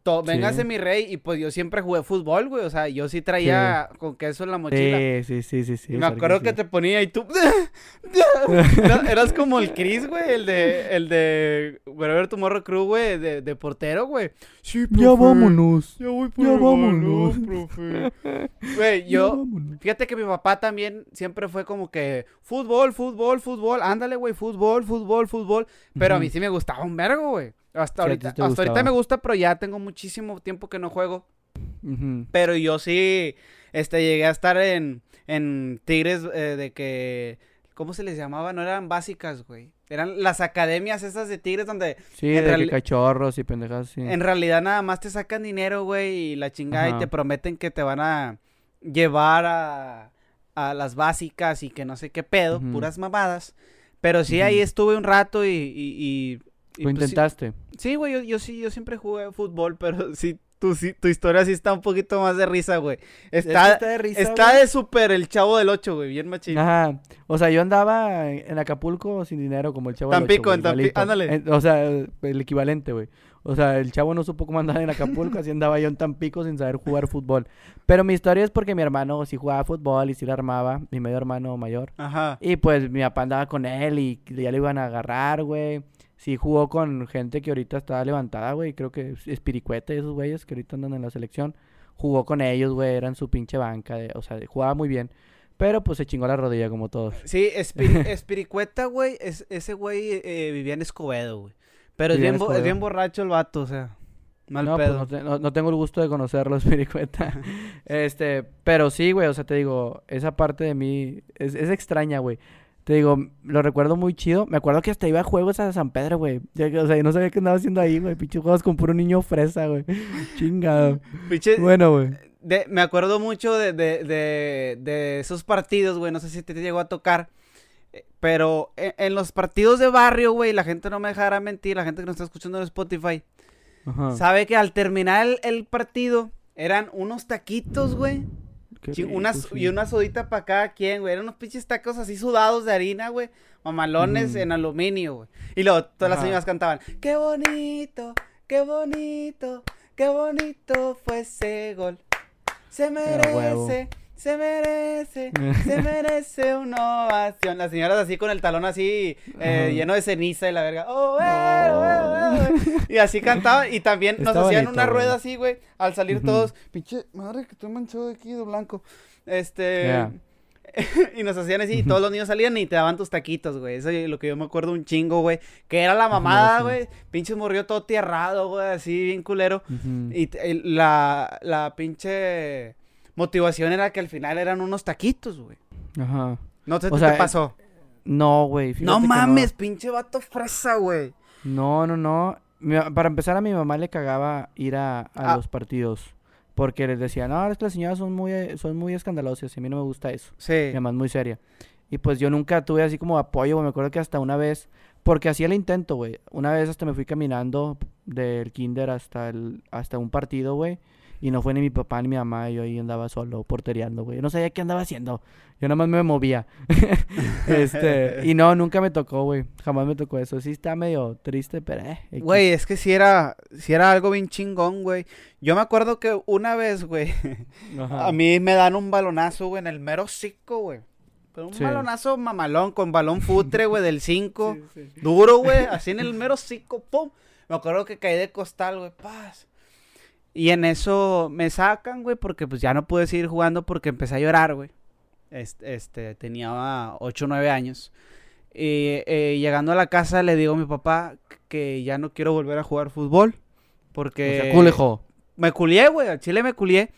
to- véngase Sí. mi rey. Y pues yo siempre jugué fútbol, güey. O sea, yo sí traía con queso en la mochila. Sí, sí, sí, sí, sí. y me acuerdo que te ponía y tú. Eras como el Chris, güey, el de. El de. Wherever Tomorrow Crew, güey, de, de portero, güey. Sí, Ya profe, vámonos. Ya voy por Ya el vámonos. profe. Güey, Ya yo. Fíjate que mi papá también siempre fue como que fútbol, fútbol, fútbol, ándale, güey, fútbol, fútbol, fútbol. Pero a mí sí me gustaba un vergo, güey. Hasta ahorita, hasta ahorita me gusta, pero ya tengo muchísimo tiempo que no juego. Pero yo sí, este, llegué a estar en, en Tigres eh, de que, ¿cómo se les llamaba? No eran básicas, güey. Eran las academias esas de Tigres donde Sí, de que cachorros y pendejas, sí. en realidad nada más te sacan dinero, güey, y la chingada y te prometen que te van a llevar a, a las básicas y que no sé qué pedo, puras mamadas. Pero sí, ahí estuve un rato y... y, y- y Lo pues intentaste. Sí, güey, yo, yo sí, yo siempre jugué fútbol, pero sí, tu, sí, tu historia sí está un poquito más de risa, güey. Está, está de risa, está güey. de súper el chavo del 8, güey, bien machín. Ajá. O sea, yo andaba en Acapulco sin dinero como el chavo del Tampico, Ocho, en güey, Tampi- igualito. ándale. En- o sea, el equivalente, güey. O sea, el chavo no supo cómo andar en Acapulco, así andaba yo en Tampico sin saber jugar fútbol. Pero mi historia es porque mi hermano sí jugaba fútbol y sí la armaba, mi medio hermano mayor. Ajá. Y pues mi papá andaba con él y ya le iban a agarrar, güey. Sí jugó con gente que ahorita está levantada, güey. Creo que es Espiricueta y esos güeyes que ahorita andan en la selección. Jugó con ellos, güey. Eran su pinche banca. de- o sea, jugaba muy bien. Pero pues se chingó la rodilla como todos. Sí, Espiri- Espiricueta, güey, es, ese güey eh, vivía en Escobedo, güey. Pero es bien, es bien borracho el vato, o sea, mal no, pues pedo. no, te- no- no tengo el gusto de conocerlo, Espiricueta. este, pero sí, güey. O sea, te digo, esa parte de mí es, es extraña, güey. Te digo, lo recuerdo muy chido. Me acuerdo que hasta iba a juegos a San Pedro, güey. O sea, yo no sabía qué andaba haciendo ahí, güey. Pinche juegos con puro niño fresa, güey. Chingado. Pinche- Bueno, güey. me acuerdo mucho de, de, de, de esos partidos, güey, no sé si te llegó a tocar. eh, Pero en, en los partidos de barrio, güey, la gente no me dejará mentir, la gente que nos está escuchando en Spotify, Ajá. sabe que al terminar el, el partido eran unos taquitos, güey. Y una sodita para cada quien, güey. Eran unos pinches tacos así sudados de harina, güey. Mamalones en aluminio, güey. Y luego todas las señoras cantaban, qué bonito, qué bonito, qué bonito fue ese gol. Se merece se merece, se merece una ovación. Las señoras así con el talón así eh, lleno de ceniza y la verga. Oh, y así cantaban y también nos hacían una rueda así, güey, al salir todos. Pinche madre que estoy manchado de aquí de blanco. Este... y nos hacían así, y todos los niños salían y te daban tus taquitos, güey. Eso es lo que yo me acuerdo un chingo, güey. Que era la mamada, güey. Pinche morrió todo tierrado, güey, así bien culero. Y la, la pinche motivación era que al final eran unos taquitos, güey. Ajá. No sé qué te pasó. No, güey. No mames, pinche vato fresa, güey. No, no, no. para empezar, a mi mamá le cagaba ir a, ah. los partidos. Porque les decía, no, es que las señoras son muy, son muy escandalosas y a mí no me gusta eso. Sí. Mamá es muy seria. Y pues yo nunca tuve así como apoyo, güey. Me acuerdo que hasta una vez, porque hacía el intento, güey. Una vez hasta me fui caminando del kinder hasta, el, hasta un partido, güey. Y no fue ni mi papá ni mi mamá, yo ahí andaba solo portereando, güey. Yo no sabía qué andaba haciendo. Yo nada más me movía. este, y no, nunca me tocó, güey. Jamás me tocó eso. Sí está medio triste, pero eh. Güey, es que si era, si era algo bien chingón, güey. Yo me acuerdo que una vez, güey, a mí me dan un balonazo, güey, en el mero cico, güey. Pero un balonazo mamalón, con balón futre, güey, del 5. Duro, güey, así en el mero cico, pum. Me acuerdo que caí de costal, güey, paz. Y en eso me sacan, güey, porque pues ya no pude seguir jugando porque empecé a llorar, güey. Este, este, tenía 8 o 9 años. Y eh, llegando a la casa le digo a mi papá que ya no quiero volver a jugar fútbol. Porque... culejo. Me culié, güey, al chile me culié.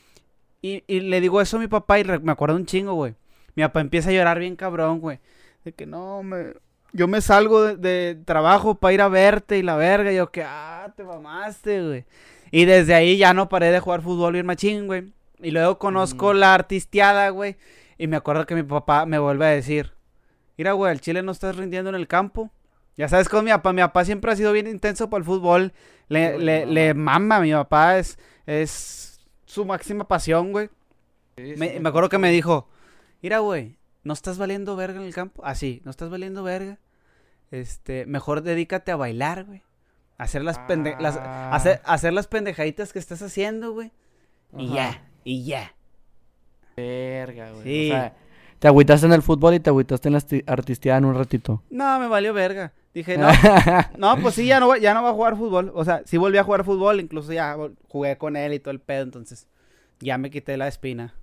Y, y, le digo eso a mi papá y me acuerdo un chingo, güey. Mi papá empieza a llorar bien cabrón, güey. De que no, me... Yo me salgo de, de trabajo para ir a verte y la verga. Y yo que, ah, te mamaste, güey. Y desde ahí ya no paré de jugar fútbol bien machín, güey. Y luego conozco la artisteada, güey. Y me acuerdo que mi papá me vuelve a decir, mira, güey, el Chile no estás rindiendo en el campo. Ya sabes con mi papá, mi papá siempre ha sido bien intenso por el fútbol. Le, le, le mama, mi papá es, es su máxima pasión, güey. me, me acuerdo que me dijo, mira, güey, no estás valiendo verga en el campo. Así, ah, no estás valiendo verga. Este, mejor dedícate a bailar, güey. Hacer las, ah. hacer, hacer las pendejaditas que estás haciendo, güey. Y ya, y ya. Verga, güey. Sí. O sea, te agüitaste en el fútbol y te agüitaste en la artisteada en un ratito. No, me valió verga. Dije, no, no, pues sí, ya no, ya no va a jugar fútbol. O sea, sí volví a jugar fútbol, incluso ya jugué con él y todo el pedo, entonces ya me quité la espina.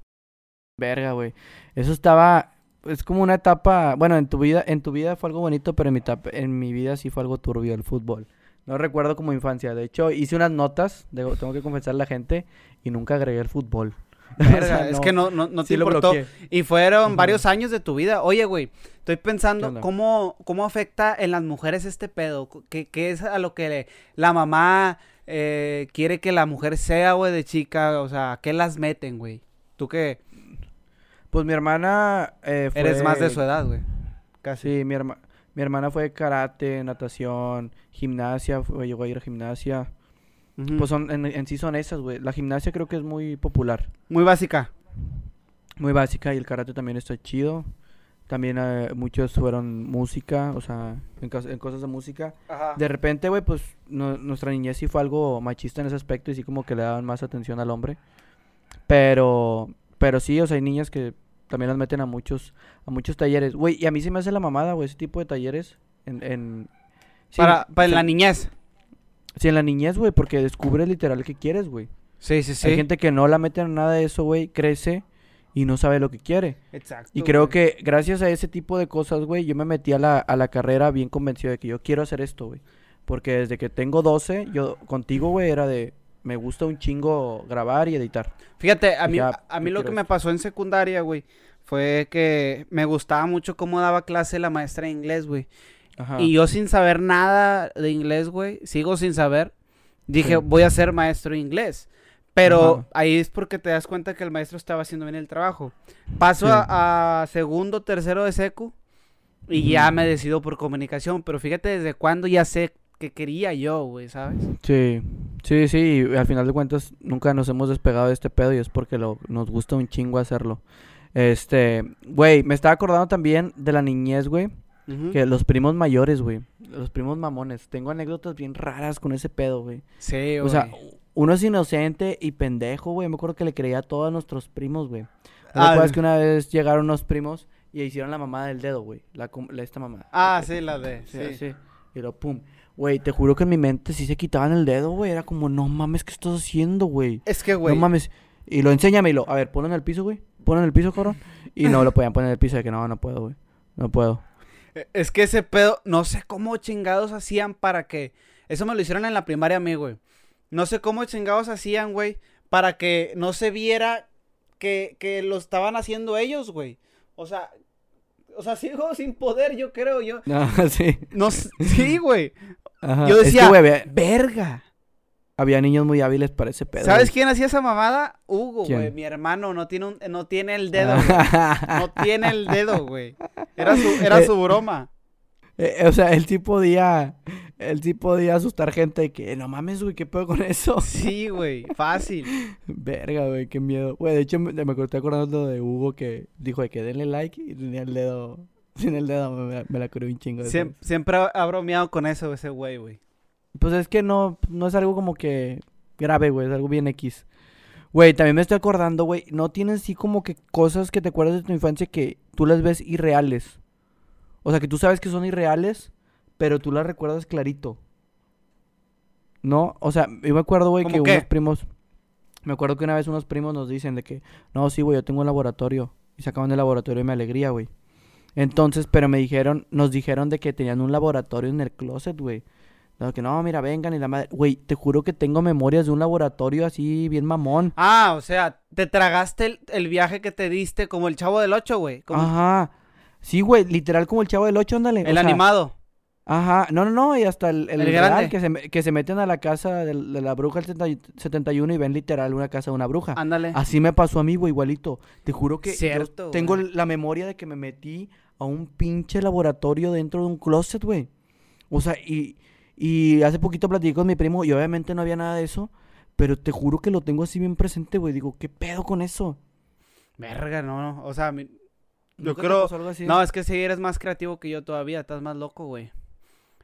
Verga, güey. Eso estaba, es como una etapa, bueno, en tu vida, en tu vida fue algo bonito, pero en mi, en mi vida sí fue algo turbio el fútbol. No recuerdo como infancia. De hecho, hice unas notas, tengo que confesar a la gente, y nunca agregué el fútbol. es que no, no, no te importó. Y fueron varios años de tu vida. Oye, güey, estoy pensando cómo, cómo afecta en las mujeres este pedo. ¿Qué, qué es a lo que la mamá eh, quiere que la mujer sea, güey, de chica? O sea, ¿qué las meten, güey? ¿Tú qué? Pues mi hermana... Eh, Eres más de su edad, güey. Casi. Sí, mi hermana... Mi hermana fue karate, natación, gimnasia, llegó a ir a gimnasia. Pues son, en, sí son esas, güey. La gimnasia creo que es muy popular. Muy básica. Muy básica y el karate también está chido. También eh, muchos fueron música, o sea, en, cosas de música. De repente, güey, pues nuestra niñez sí fue algo machista en ese aspecto y sí como que le daban más atención al hombre. Pero, pero sí, o sea, hay niñas que también las meten a muchos, a muchos talleres. Güey, y a mí se me hace la mamada, güey, ese tipo de talleres en... en... para, para la niñez. Sí, en la niñez, güey, porque descubre literal que quieres, güey. Sí, sí, sí. Hay gente que no la mete en nada de eso, güey, crece y no sabe lo que quiere. Exacto. Y creo que gracias a ese tipo de cosas, güey, yo me metí a la, a la carrera bien convencido de que yo quiero hacer esto, güey. Porque desde que tengo 12, yo contigo, güey, era de, me gusta un chingo grabar y editar. Fíjate, a mí, a mí lo que me pasó en secundaria, güey, fue que me gustaba mucho cómo daba clase la maestra de inglés, güey. Y yo sin saber nada de inglés, güey, sigo sin saber, dije, voy a ser maestro de inglés. Pero ahí es porque te das cuenta que el maestro estaba haciendo bien el trabajo. Paso a, segundo, tercero de secu y ya me decido por comunicación. Pero fíjate desde cuándo ya sé que quería yo, güey, ¿sabes? Sí. Sí, sí, al final de cuentas nunca nos hemos despegado de este pedo y es porque lo, nos gusta un chingo hacerlo. Este, güey, me estaba acordando también de la niñez, güey. Que los primos mayores, güey. Los primos mamones. Tengo anécdotas bien raras con ese pedo, güey. Sí, güey. O sea, uno es inocente y pendejo, güey. Me acuerdo que le creía a todos nuestros primos, güey. ¿No ah, que una vez llegaron unos primos y hicieron la mamada del dedo, güey? La, esta mamada. Ah, sí, la de. Sí, sí. Y lo pum. Güey, te juro que en mi mente sí se quitaban el dedo, güey. Era como, no mames, ¿qué estás haciendo, güey? Es que, güey. No mames. Y lo enséñame y lo, a ver, ponlo en el piso, güey. Ponlo en el piso, cabrón. Y no lo podían poner en el piso de que no, no puedo, güey. No puedo. E, es que ese pedo, no sé cómo chingados hacían para que. Eso me lo hicieron en la primaria a mí, güey. No sé cómo chingados hacían, güey, para que no se viera que, que lo estaban haciendo ellos, güey. O sea, o sea, sigo sin poder, yo creo, yo. No, sí. No, sí, güey. Yo decía, verga. Había niños muy hábiles para ese pedo. ¿Sabes quién hacía esa mamada? Hugo, güey. Mi hermano no tiene, un, no tiene el dedo, No tiene el dedo, güey. Era su, era eh, su broma. Eh, o sea, él sí podía, él sí podía asustar gente que, no mames, güey, ¿qué pedo con eso? Sí, güey, fácil. Verga, güey, qué miedo. Güey, de hecho, me, me estoy acordando de Hugo que dijo de que denle like y tenía el dedo, sin el dedo, me, la curé un chingo. siempre ha bromeado con eso ese güey, güey. Pues es que no, no es algo como que grave, güey, es algo bien X. Güey, también me estoy acordando, güey, no tienes así como que cosas que te acuerdas de tu infancia que tú las ves irreales. O sea, que tú sabes que son irreales, pero tú las recuerdas clarito. ¿No? O sea, yo me acuerdo, güey, que unos primos... Me acuerdo que una vez unos primos nos dicen de que... No, sí, güey, yo tengo un laboratorio. Y sacaban del laboratorio y me alegría, güey. Entonces, pero me dijeron... Nos dijeron de que tenían un laboratorio en el closet, güey. No, que no, mira, vengan y la madre... Güey, te juro que tengo memorias de un laboratorio así bien mamón. Ah, o sea, te tragaste el, viaje que te diste como el chavo del 8, güey. Ajá. Sí, güey, literal como el chavo del 8, ándale. El animado. Ajá, no, no, no, y hasta el, el, grande. Que se, que se meten a la casa de, la bruja del 71 y ven literal una casa de una bruja. Ándale. Así me pasó a mí, güey, igualito. Te juro que Cierto, tengo la memoria de que me metí a un pinche laboratorio dentro de un closet, güey. O sea, y, y hace poquito platicé con mi primo y obviamente no había nada de eso, pero te juro que lo tengo así bien presente, güey. Digo, ¿qué pedo con eso? Verga, no, no. O sea, yo creo. No, es que si eres más creativo que yo todavía, estás más loco, güey.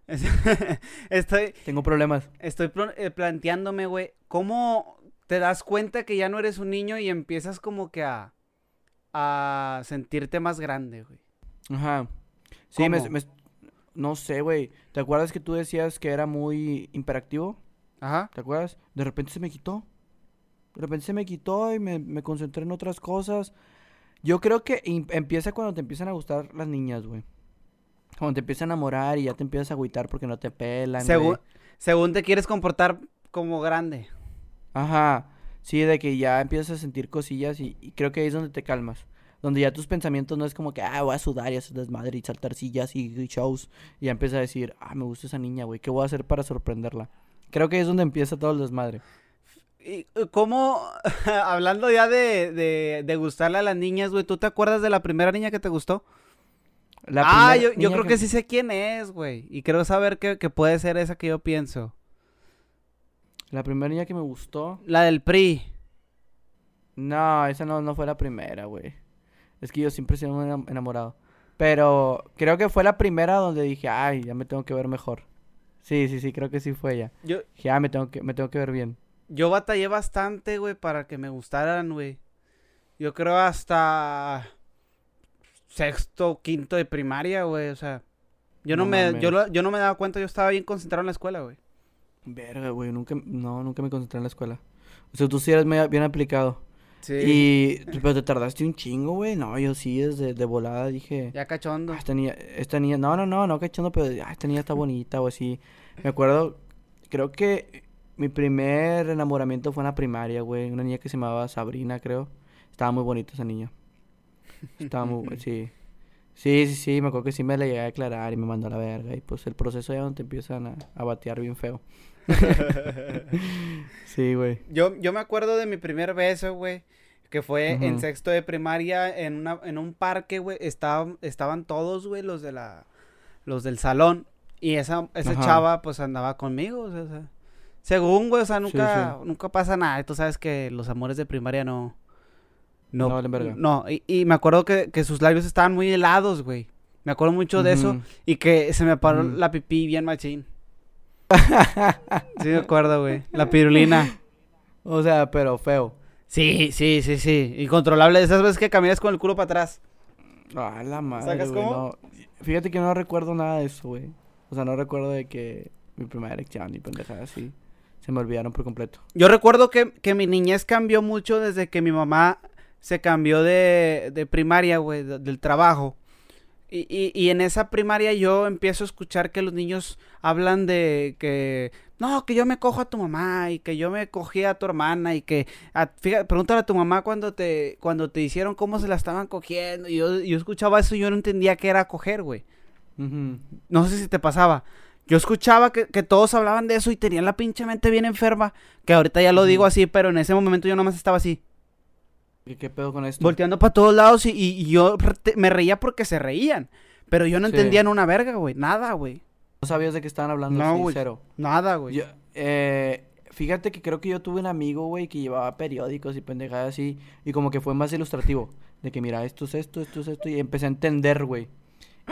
estoy. Tengo problemas. Estoy eh, planteándome, güey, ¿cómo te das cuenta que ya no eres un niño y empiezas como que a. a sentirte más grande, güey? Ajá. Sí, me, No sé, güey. ¿Te acuerdas que tú decías que era muy imperactivo? Ajá. ¿Te acuerdas? De repente se me quitó. De repente se me quitó y me, me concentré en otras cosas. Yo creo que empieza cuando te empiezan a gustar las niñas, güey. Cuando te empiezas a enamorar y ya te empiezas a agüitar porque no te pelan. Según, según te quieres comportar como grande. Ajá. Sí, de que ya empiezas a sentir cosillas y, creo que ahí es donde te calmas. Donde ya tus pensamientos no es como que, ah, voy a sudar y hacer desmadre y saltar sillas y, shows. Y ya empiezas a decir, ah, me gusta esa niña, güey. ¿Qué voy a hacer para sorprenderla? Creo que ahí es donde empieza todo el desmadre. ¿Y cómo, hablando ya de, de, de gustarle a las niñas, güey, ¿tú te acuerdas de la primera niña que te gustó? Ah, yo, yo creo que... sí sé quién es, güey. Y creo saber que, puede ser esa que yo pienso. La primera niña que me gustó. La del PRI. No, esa no, no fue la primera, güey. Es que yo siempre he sido enamorado. Pero creo que fue la primera donde dije, ay, ya me tengo que ver mejor. Sí, sí, sí, creo que sí fue ella. Yo... ya ah, me tengo que, me tengo que ver bien. Yo batallé bastante, güey, para que me gustaran, güey. Yo creo hasta sexto, quinto de primaria, güey. O sea, yo no, me, yo, yo no me daba cuenta, yo estaba bien concentrado en la escuela, güey. Verga, güey, nunca, no, nunca me concentré en la escuela. O sea, tú sí eres bien aplicado. Sí. Y, pero te tardaste un chingo, güey. No, yo sí, desde de volada dije. Ya cachondo. Ah, esta niña, esta niña, no, no, no, no cachondo, pero ah, esta niña está bonita o así. Me acuerdo, creo que mi primer enamoramiento fue en la primaria, güey. Una niña que se llamaba Sabrina, creo. Estaba muy bonita esa niña. Estaba muy, sí. Sí, sí, sí, me acuerdo que sí me la llegué a declarar y me mandó a la verga. Y pues el proceso ya donde empiezan a, a batear bien feo. sí, güey. Yo, yo me acuerdo de mi primer beso, güey. Que fue en sexto de primaria en, una, en un parque, güey. Estaban, estaban todos, güey, los de la... Los del salón. Y esa, esa chava, pues, andaba conmigo, o sea... Según, güey, o sea, nunca, nunca pasa nada. Tú sabes que los amores de primaria no... No, no, no y, me acuerdo que, sus labios estaban muy helados, güey. Me acuerdo mucho de eso. Y que se me paró la pipí bien machín. sí me acuerdo, güey. La pirulina. O sea, pero feo. Sí, sí, sí, sí. Incontrolable. Esas veces que caminas con el culo para atrás. Ah, la madre. ¿Sacas cómo? Fíjate que no recuerdo nada de eso, güey. O sea, no recuerdo de que mi primera elección ni pendejada así. Se me olvidaron por completo. Yo recuerdo que, que mi niñez cambió mucho desde que mi mamá se cambió de, de primaria, güey, del trabajo. Y, y, y, en esa primaria yo empiezo a escuchar que los niños hablan de que no, que yo me cojo a tu mamá y que yo me cogí a tu hermana y que fíjate, pregúntale a tu mamá cuando te cuando te hicieron cómo se la estaban cogiendo. Y yo, yo escuchaba eso y yo no entendía qué era coger, güey. No sé si te pasaba. Yo escuchaba que, todos hablaban de eso y tenían la pinche mente bien enferma. Que ahorita ya lo digo así, pero en ese momento yo nomás estaba así. ¿Y qué pedo con esto? Volteando para todos lados y, yo me reía porque se reían. Pero yo no entendía en una verga, güey. Nada, güey. ¿No sabías de qué estaban hablando? No, güey. Nada, güey. Eh, fíjate que creo que yo tuve un amigo, güey, que llevaba periódicos y pendejadas así. Y como que fue más ilustrativo. De que, mira, esto es esto, esto es esto. Y empecé a entender, güey.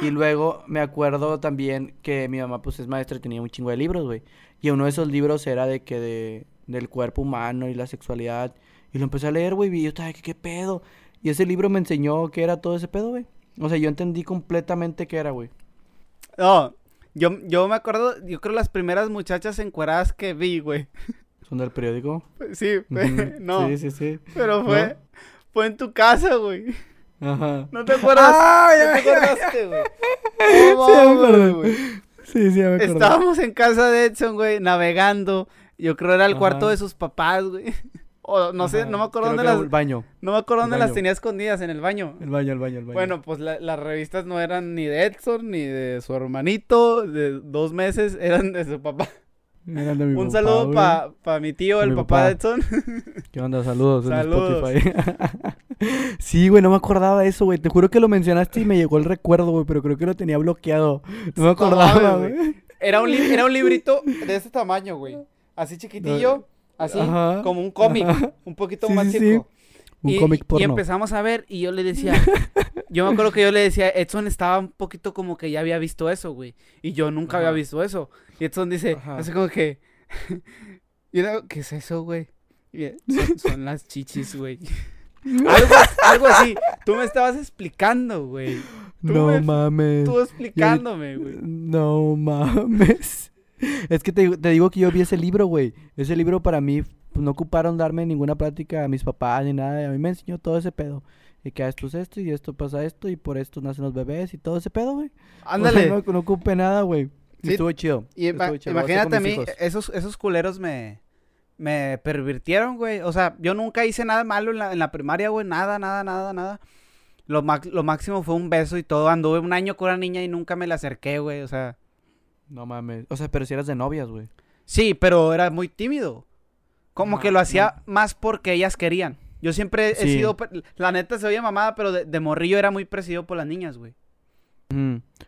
Y luego me acuerdo también que mi mamá, pues, es maestra y tenía un chingo de libros, güey. Y uno de esos libros era de que de, del cuerpo humano y la sexualidad. Y lo empecé a leer, güey, y yo estaba, ¿qué, ¿qué pedo? Y ese libro me enseñó qué era todo ese pedo, güey. O sea, yo entendí completamente qué era, güey. No, yo, yo me acuerdo, yo creo las primeras muchachas encueradas que vi, güey. ¿Son del periódico? Sí, no. Sí, sí, sí. Pero fue, fue en tu casa, güey. Ajá. ¿No te acuerdas? ¡Ah, ¿No te acordaste, güey? sí, me acuerdo. güey. Sí, sí, me acuerdo. Estábamos en casa de Edson, güey, navegando. Yo creo era el cuarto de sus papás, güey. O no sé, no me acuerdo dónde las. El baño. No me acuerdo dónde las tenía escondidas, en el baño. El baño, el baño, el baño. Bueno, pues las revistas no eran ni de Edson, ni de su hermanito, de dos meses, eran de su papá. Eran de mi Un saludo para pa mi tío, el papá, de Edson. ¿Qué onda? Saludos, Saludos. en Spotify. sí, güey, no me acordaba de eso, güey. Te juro que lo mencionaste y me llegó el recuerdo, güey, pero creo que lo tenía bloqueado. No me acordaba, güey. Era un, era un librito de este tamaño, güey. Así chiquitillo. Así, como un cómic, un poquito más chico. Un y, cómic porno. Y empezamos a ver y yo le decía, yo me acuerdo que yo le decía, Edson estaba un poquito como que ya había visto eso, güey. Y yo nunca había visto eso. Y Edson dice, así como que, y era, ¿qué es eso, güey? Son, son, las chichis, güey. algo, algo, así. Tú me estabas explicando, güey. No mames. Tú explicándome, güey. No mames. Es que te, te, digo que yo vi ese libro, güey. Ese libro para mí pues, no ocuparon darme ninguna plática a mis papás ni nada. A mí me enseñó todo ese pedo. Y que esto es esto y esto pasa esto y por esto nacen los bebés y todo ese pedo, güey. Ándale. no, no ocupé nada, güey. Estuvo chido. Y imagínate a mí, esos, esos culeros me, me pervirtieron, güey. O sea, yo nunca hice nada malo en la, en la primaria, güey. Nada, nada, nada, nada. Lo, lo máximo fue un beso y todo. Anduve un año con una niña y nunca me la acerqué, güey. O sea, no mames. O sea, pero si eras de novias, güey. Sí, pero era muy tímido. Como que lo hacía más porque ellas querían. Yo siempre he sido. La neta se oye mamada, pero de, morrillo era muy perseguido por las niñas, güey.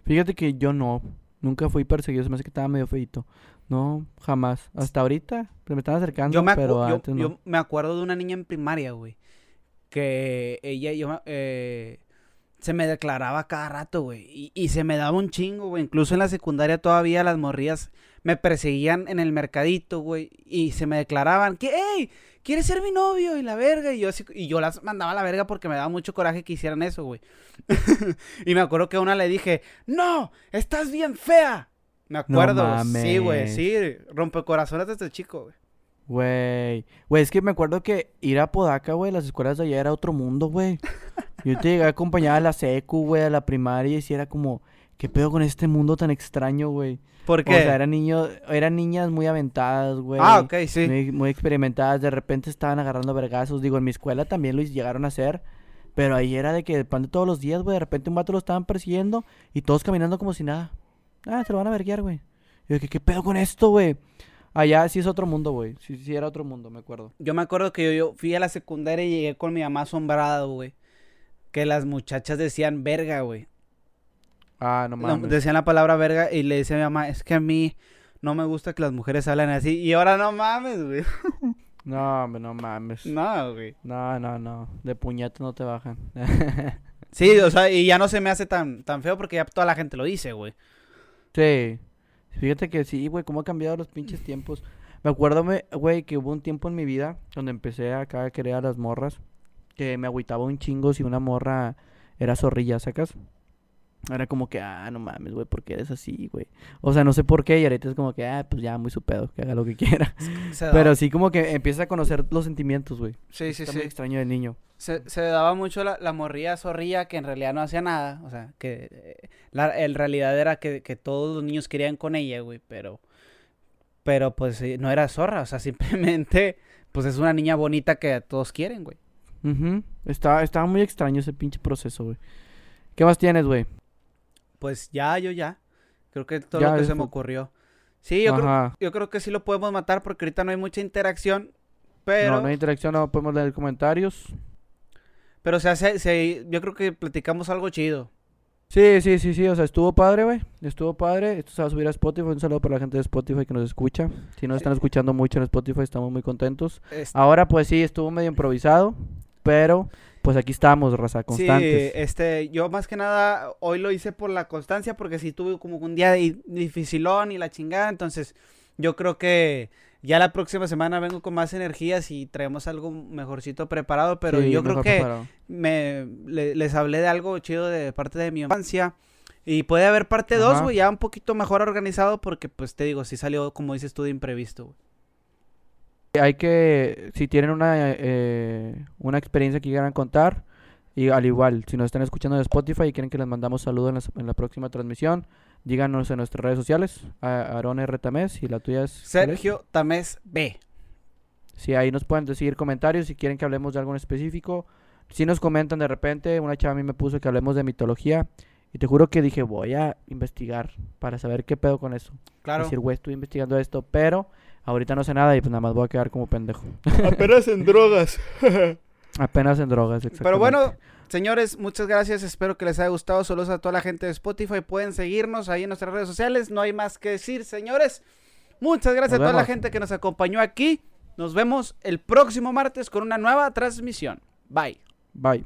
Fíjate que yo no. Nunca fui perseguido. Se me hace que estaba medio feito. No, jamás. Hasta ahorita. me están acercando, yo me pero antes no. Yo me acuerdo de una niña en primaria, güey. Que ella, yo, eh, se me declaraba cada rato, güey. Y, se me daba un chingo, güey. Incluso en la secundaria todavía las morrías me perseguían en el mercadito, güey. Y se me declaraban que, hey, ¿quieres ser mi novio? Y la verga. Y yo, y yo las mandaba a la verga porque me daba mucho coraje que hicieran eso, güey. y me acuerdo que a una le dije, no, estás bien fea. Me acuerdo. sí, güey, sí. corazones desde chico, güey. Güey, güey, es que me acuerdo que ir a Podaca, güey, las escuelas de allá era otro mundo, güey. Yo te llegué a acompañar a la secu, güey, a la primaria y si era como, ¿qué pedo con este mundo tan extraño, güey? ¿Por qué? O sea, eran niños, eran niñas muy aventadas, güey. Ah, ok, sí. Muy, experimentadas, de repente estaban agarrando vergazos. Digo, en mi escuela también lo llegaron a hacer. Pero ahí era de que pan de todos los días, güey, de repente un vato lo estaban persiguiendo y todos caminando como si nada. Ah, se lo van a verguiar, güey. yo, ¿qué, ¿qué pedo con esto, güey? Allá sí es otro mundo, güey. Sí, sí era otro mundo, me acuerdo. Yo me acuerdo que yo, yo fui a la secundaria y llegué con mi mamá asombrado, güey que las muchachas decían verga, güey. Ah, no mames. decían la palabra verga y le decía a mi mamá, es que a mí no me gusta que las mujeres hablen así. Y ahora no mames, güey. No, no mames. No, güey. No, no, no. De puñetes no te bajan. sí, o sea, y ya no se me hace tan, tan feo porque ya toda la gente lo dice, güey. Sí. Fíjate que sí, güey, cómo ha cambiado los pinches tiempos. Me acuerdo, güey, que hubo un tiempo en mi vida donde empecé acá a querer a las morras. Que me agüitaba un chingo si una morra era zorrilla, ¿sacas? Era como que, ah, no mames, güey, ¿por qué eres así, güey? O sea, no sé por qué, y ahorita es como que, ah, pues ya, muy su pedo, que haga lo que quiera. Pero sí como que empieza a conocer los sentimientos, güey. Sí, sí, sí. Muy extraño del niño. Se, se daba mucho la, la morría zorrilla que en realidad no hacía nada. O sea, que eh, la, en realidad era que, que todos los niños querían con ella, güey, pero... Pero pues no era zorra, o sea, simplemente, pues es una niña bonita que todos quieren, güey. Estaba, estaba muy extraño ese pinche proceso, güey. ¿Qué más tienes, güey? Pues ya, yo ya. Creo que todo lo que se me ocurrió. Sí, yo creo, yo creo que sí lo podemos matar porque ahorita no hay mucha interacción. Pero... No, no hay interacción, no podemos leer comentarios. Pero o sea, se, yo creo que platicamos algo chido. Sí, sí, sí, sí, o sea, estuvo padre, güey. Estuvo padre. Esto se va a subir a Spotify. Un saludo para la gente de Spotify que nos escucha. Si nos están escuchando mucho en Spotify, estamos muy contentos. Ahora, pues sí, estuvo medio improvisado, pero pues aquí estamos, raza, constantes. Sí, este, yo más que nada hoy lo hice por la constancia, porque si tuve como un día dificilón y la chingada, entonces yo creo que ya la próxima semana vengo con más energías y traemos algo mejorcito preparado, pero yo creo que me les hablé de algo chido de parte de mi infancia. Y puede haber parte 2, güey, ya un poquito mejor organizado porque, pues, te digo, si salió, como dices tú, de imprevisto, güey. Hay que, si tienen una, eh, una experiencia que quieran contar, y al igual, si nos están escuchando de Spotify y quieren que les mandamos saludos en la, próxima transmisión, díganos en nuestras redes sociales, a Aaron R. Tamés y la tuya es... Sergio Tamés B. Sí, ahí nos pueden decir comentarios si quieren que hablemos de algo en específico. Si nos comentan de repente, una chava a mí me puso que hablemos de mitología. Y te juro que dije, voy a investigar para saber qué pedo con eso. Claro. Decir, güey, estoy investigando esto, pero Ahorita no sé nada y pues nada más voy a quedar como pendejo. Apenas en drogas. Apenas en drogas, exactamente. Pero bueno, señores, muchas gracias. Espero que les haya gustado. Saludos a toda la gente de Spotify. Pueden seguirnos ahí en nuestras redes sociales. No hay más que decir, señores. Muchas gracias a toda la gente que nos acompañó aquí. Nos vemos el próximo martes con una nueva transmisión. Bye. Bye.